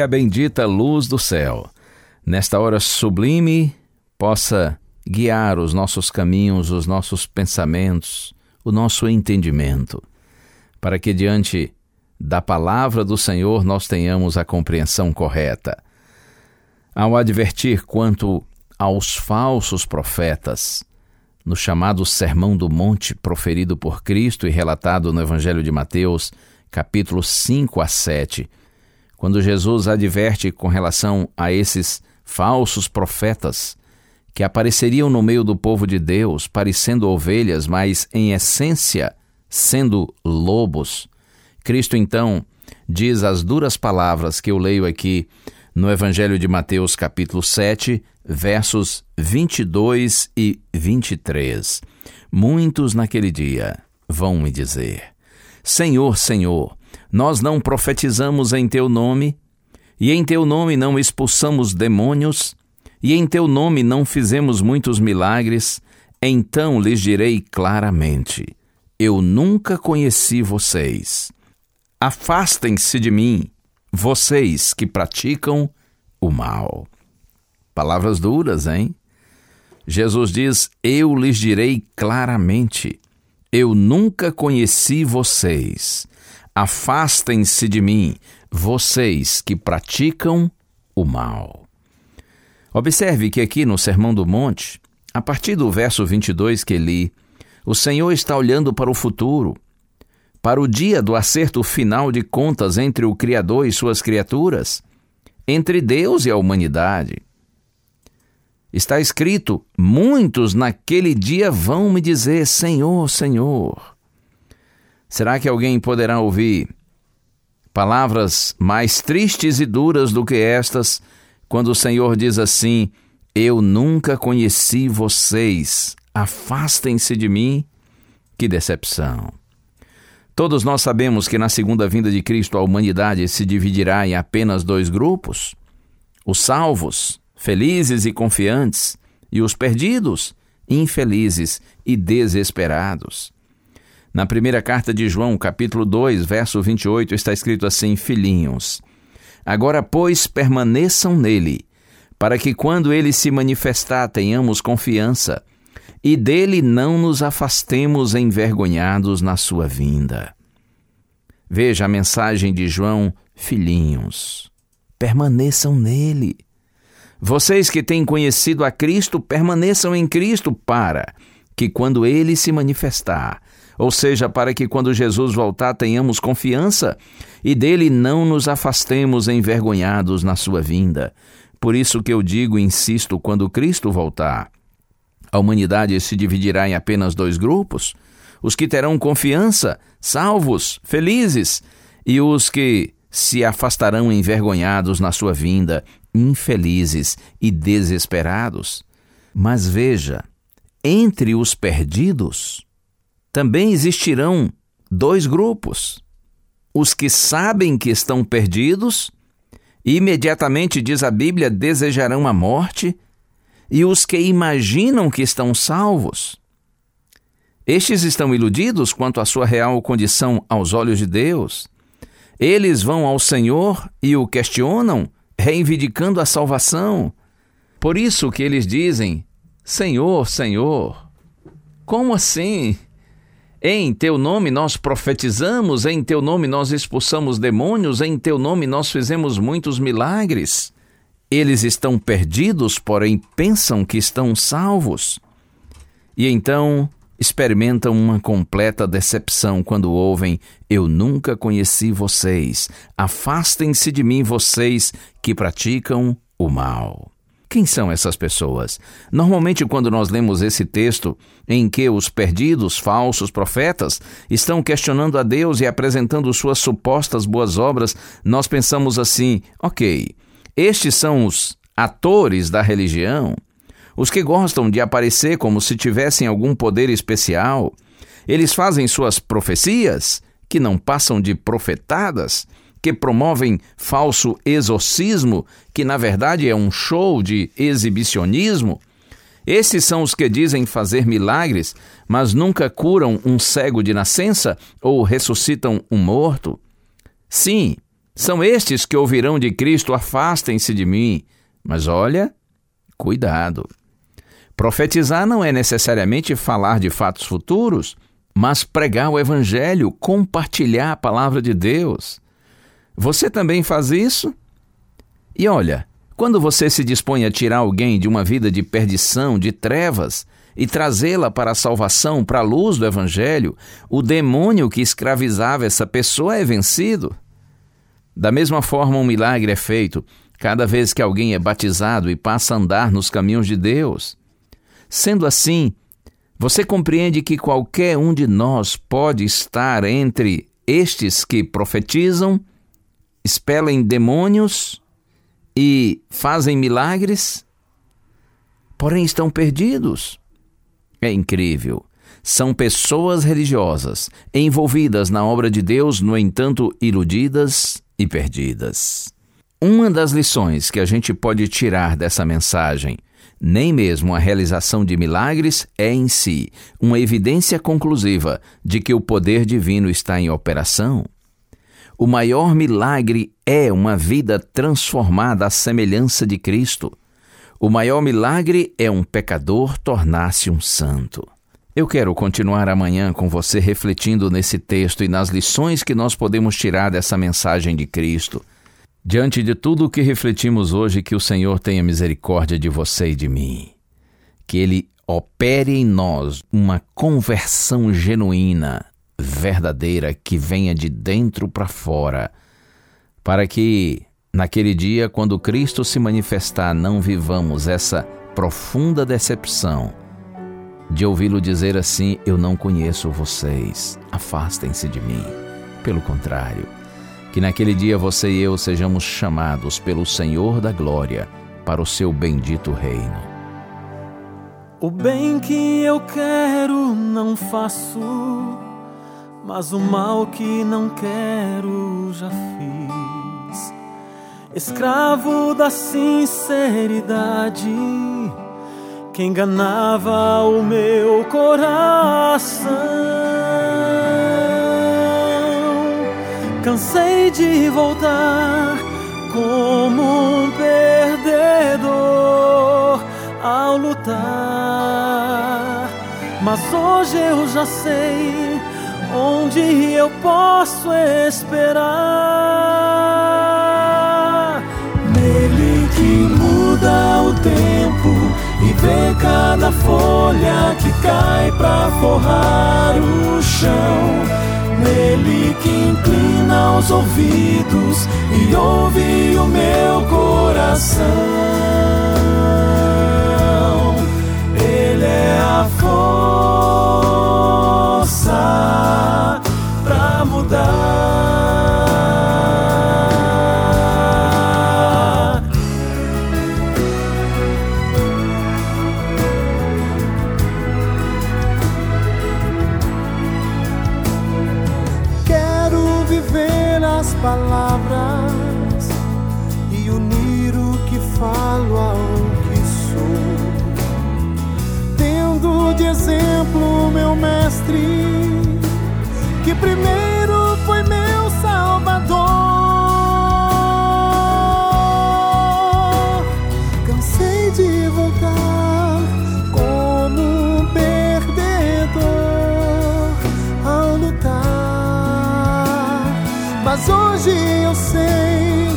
Que a bendita luz do céu, nesta hora sublime, possa guiar os nossos caminhos, os nossos pensamentos, o nosso entendimento, para que diante da palavra do Senhor nós tenhamos a compreensão correta. Ao advertir quanto aos falsos profetas, no chamado Sermão do Monte proferido por Cristo e relatado no Evangelho de Mateus, capítulos 5 a 7, quando Jesus adverte com relação a esses falsos profetas que apareceriam no meio do povo de Deus, parecendo ovelhas, mas em essência sendo lobos. Cristo então diz as duras palavras que eu leio aqui no Evangelho de Mateus, capítulo 7, versos 22 e 23. Muitos naquele dia vão me dizer: Senhor, Senhor, nós não profetizamos em teu nome, e em teu nome não expulsamos demônios, e em teu nome não fizemos muitos milagres, então lhes direi claramente: Eu nunca conheci vocês. Afastem-se de mim, vocês que praticam o mal. Palavras duras, hein? Jesus diz: Eu lhes direi claramente: Eu nunca conheci vocês. Afastem-se de mim, vocês que praticam o mal. Observe que aqui no Sermão do Monte, a partir do verso 22 que li, o Senhor está olhando para o futuro, para o dia do acerto final de contas entre o Criador e suas criaturas, entre Deus e a humanidade. Está escrito: Muitos naquele dia vão me dizer: Senhor, Senhor. Será que alguém poderá ouvir palavras mais tristes e duras do que estas, quando o Senhor diz assim: Eu nunca conheci vocês, afastem-se de mim? Que decepção! Todos nós sabemos que na segunda vinda de Cristo a humanidade se dividirá em apenas dois grupos: os salvos, felizes e confiantes, e os perdidos, infelizes e desesperados. Na primeira carta de João, capítulo 2, verso 28, está escrito assim: Filhinhos, agora, pois, permaneçam nele, para que quando ele se manifestar tenhamos confiança e dele não nos afastemos envergonhados na sua vinda. Veja a mensagem de João, filhinhos, permaneçam nele. Vocês que têm conhecido a Cristo, permaneçam em Cristo para que quando ele se manifestar, ou seja, para que quando Jesus voltar tenhamos confiança e dele não nos afastemos envergonhados na sua vinda. Por isso que eu digo e insisto, quando Cristo voltar, a humanidade se dividirá em apenas dois grupos: os que terão confiança, salvos, felizes, e os que se afastarão envergonhados na sua vinda, infelizes e desesperados. Mas veja, entre os perdidos também existirão dois grupos: os que sabem que estão perdidos, e imediatamente, diz a Bíblia, desejarão a morte e os que imaginam que estão salvos. Estes estão iludidos quanto à sua real condição aos olhos de Deus. Eles vão ao Senhor e o questionam, reivindicando a salvação. Por isso que eles dizem: Senhor, Senhor. Como assim? Em teu nome nós profetizamos, em teu nome nós expulsamos demônios, em teu nome nós fizemos muitos milagres. Eles estão perdidos, porém pensam que estão salvos. E então experimentam uma completa decepção quando ouvem: Eu nunca conheci vocês. Afastem-se de mim, vocês que praticam o mal. Quem são essas pessoas? Normalmente, quando nós lemos esse texto, em que os perdidos, falsos profetas, estão questionando a Deus e apresentando suas supostas boas obras, nós pensamos assim: ok, estes são os atores da religião, os que gostam de aparecer como se tivessem algum poder especial. Eles fazem suas profecias, que não passam de profetadas que promovem falso exorcismo, que na verdade é um show de exibicionismo. Esses são os que dizem fazer milagres, mas nunca curam um cego de nascença ou ressuscitam um morto. Sim, são estes que ouvirão de Cristo: afastem-se de mim. Mas olha, cuidado. Profetizar não é necessariamente falar de fatos futuros, mas pregar o Evangelho, compartilhar a palavra de Deus. Você também faz isso? E olha, quando você se dispõe a tirar alguém de uma vida de perdição, de trevas, e trazê-la para a salvação, para a luz do Evangelho, o demônio que escravizava essa pessoa é vencido. Da mesma forma, um milagre é feito cada vez que alguém é batizado e passa a andar nos caminhos de Deus. Sendo assim, você compreende que qualquer um de nós pode estar entre estes que profetizam expelem demônios e fazem milagres, porém estão perdidos. É incrível. São pessoas religiosas, envolvidas na obra de Deus, no entanto, iludidas e perdidas. Uma das lições que a gente pode tirar dessa mensagem, nem mesmo a realização de milagres é em si uma evidência conclusiva de que o poder divino está em operação. O maior milagre é uma vida transformada à semelhança de Cristo. O maior milagre é um pecador tornar-se um santo. Eu quero continuar amanhã com você refletindo nesse texto e nas lições que nós podemos tirar dessa mensagem de Cristo. Diante de tudo o que refletimos hoje, que o Senhor tenha misericórdia de você e de mim. Que Ele opere em nós uma conversão genuína verdadeira que venha de dentro para fora, para que naquele dia, quando Cristo se manifestar, não vivamos essa profunda decepção de ouvi-lo dizer assim: Eu não conheço vocês, afastem-se de mim. Pelo contrário, que naquele dia você e eu sejamos chamados pelo Senhor da Glória para o seu bendito reino. O bem que eu quero não faço mas o mal que não quero já fiz. Escravo da sinceridade que enganava o meu coração. Cansei de voltar como um perdedor ao lutar, mas hoje eu já sei onde eu posso esperar. Nele que muda o tempo e vê cada folha que cai pra forrar o chão. Nele que inclina os ouvidos e ouve o meu coração. Palavras e unir o que falo ao que sou. Tendo de exemplo meu mestre que primeiro foi meu salvador. Cansei de voltar mas hoje eu sei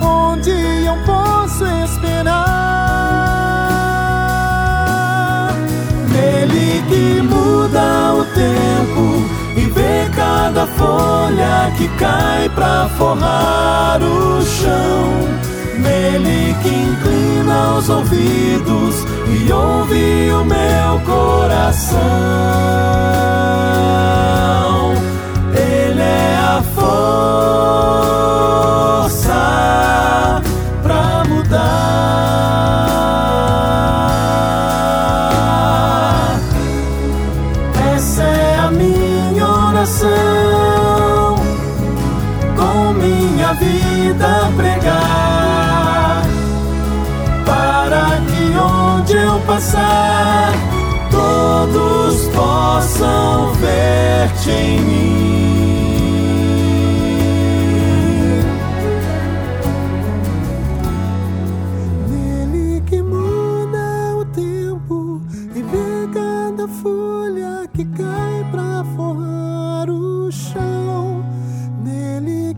onde eu posso esperar. Nele que muda o tempo e vê cada folha que cai pra forrar o chão. Nele que inclina os ouvidos e ouve o meu coração. Minha vida pregar, para que onde eu passar, todos possam ver-te em mim. Nele que muda o tempo e vê cada folha que cai pra forrar o chão.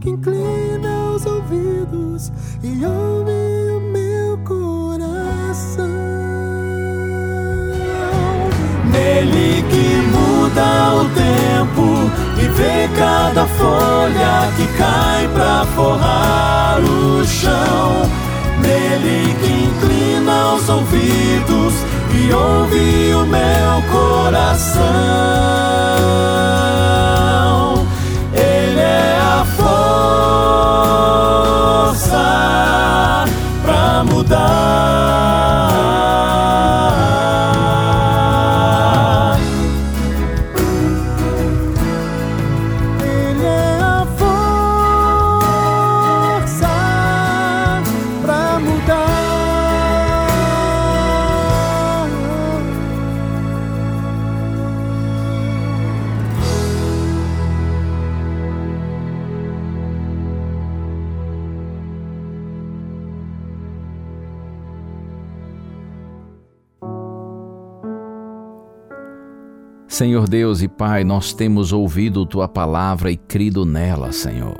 Inclina os ouvidos e ouve o meu coração. Nele que muda o tempo e vê cada folha que cai pra forrar o chão. Nele que inclina os ouvidos e ouve o meu coração. Senhor Deus e Pai, nós temos ouvido tua palavra e crido nela, Senhor.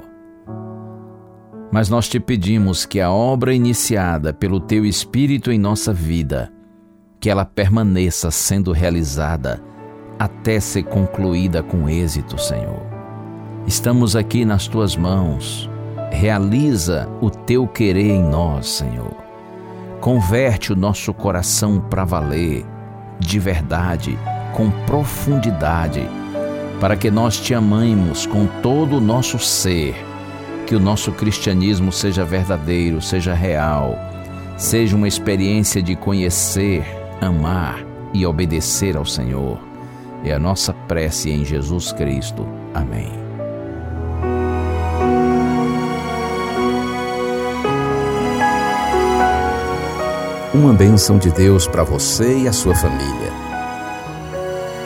Mas nós te pedimos que a obra iniciada pelo teu Espírito em nossa vida, que ela permaneça sendo realizada até ser concluída com êxito, Senhor. Estamos aqui nas tuas mãos. Realiza o teu querer em nós, Senhor. Converte o nosso coração para valer, de verdade, com profundidade, para que nós te amemos com todo o nosso ser, que o nosso cristianismo seja verdadeiro, seja real, seja uma experiência de conhecer, amar e obedecer ao Senhor. É a nossa prece em Jesus Cristo. Amém. Uma bênção de Deus para você e a sua família.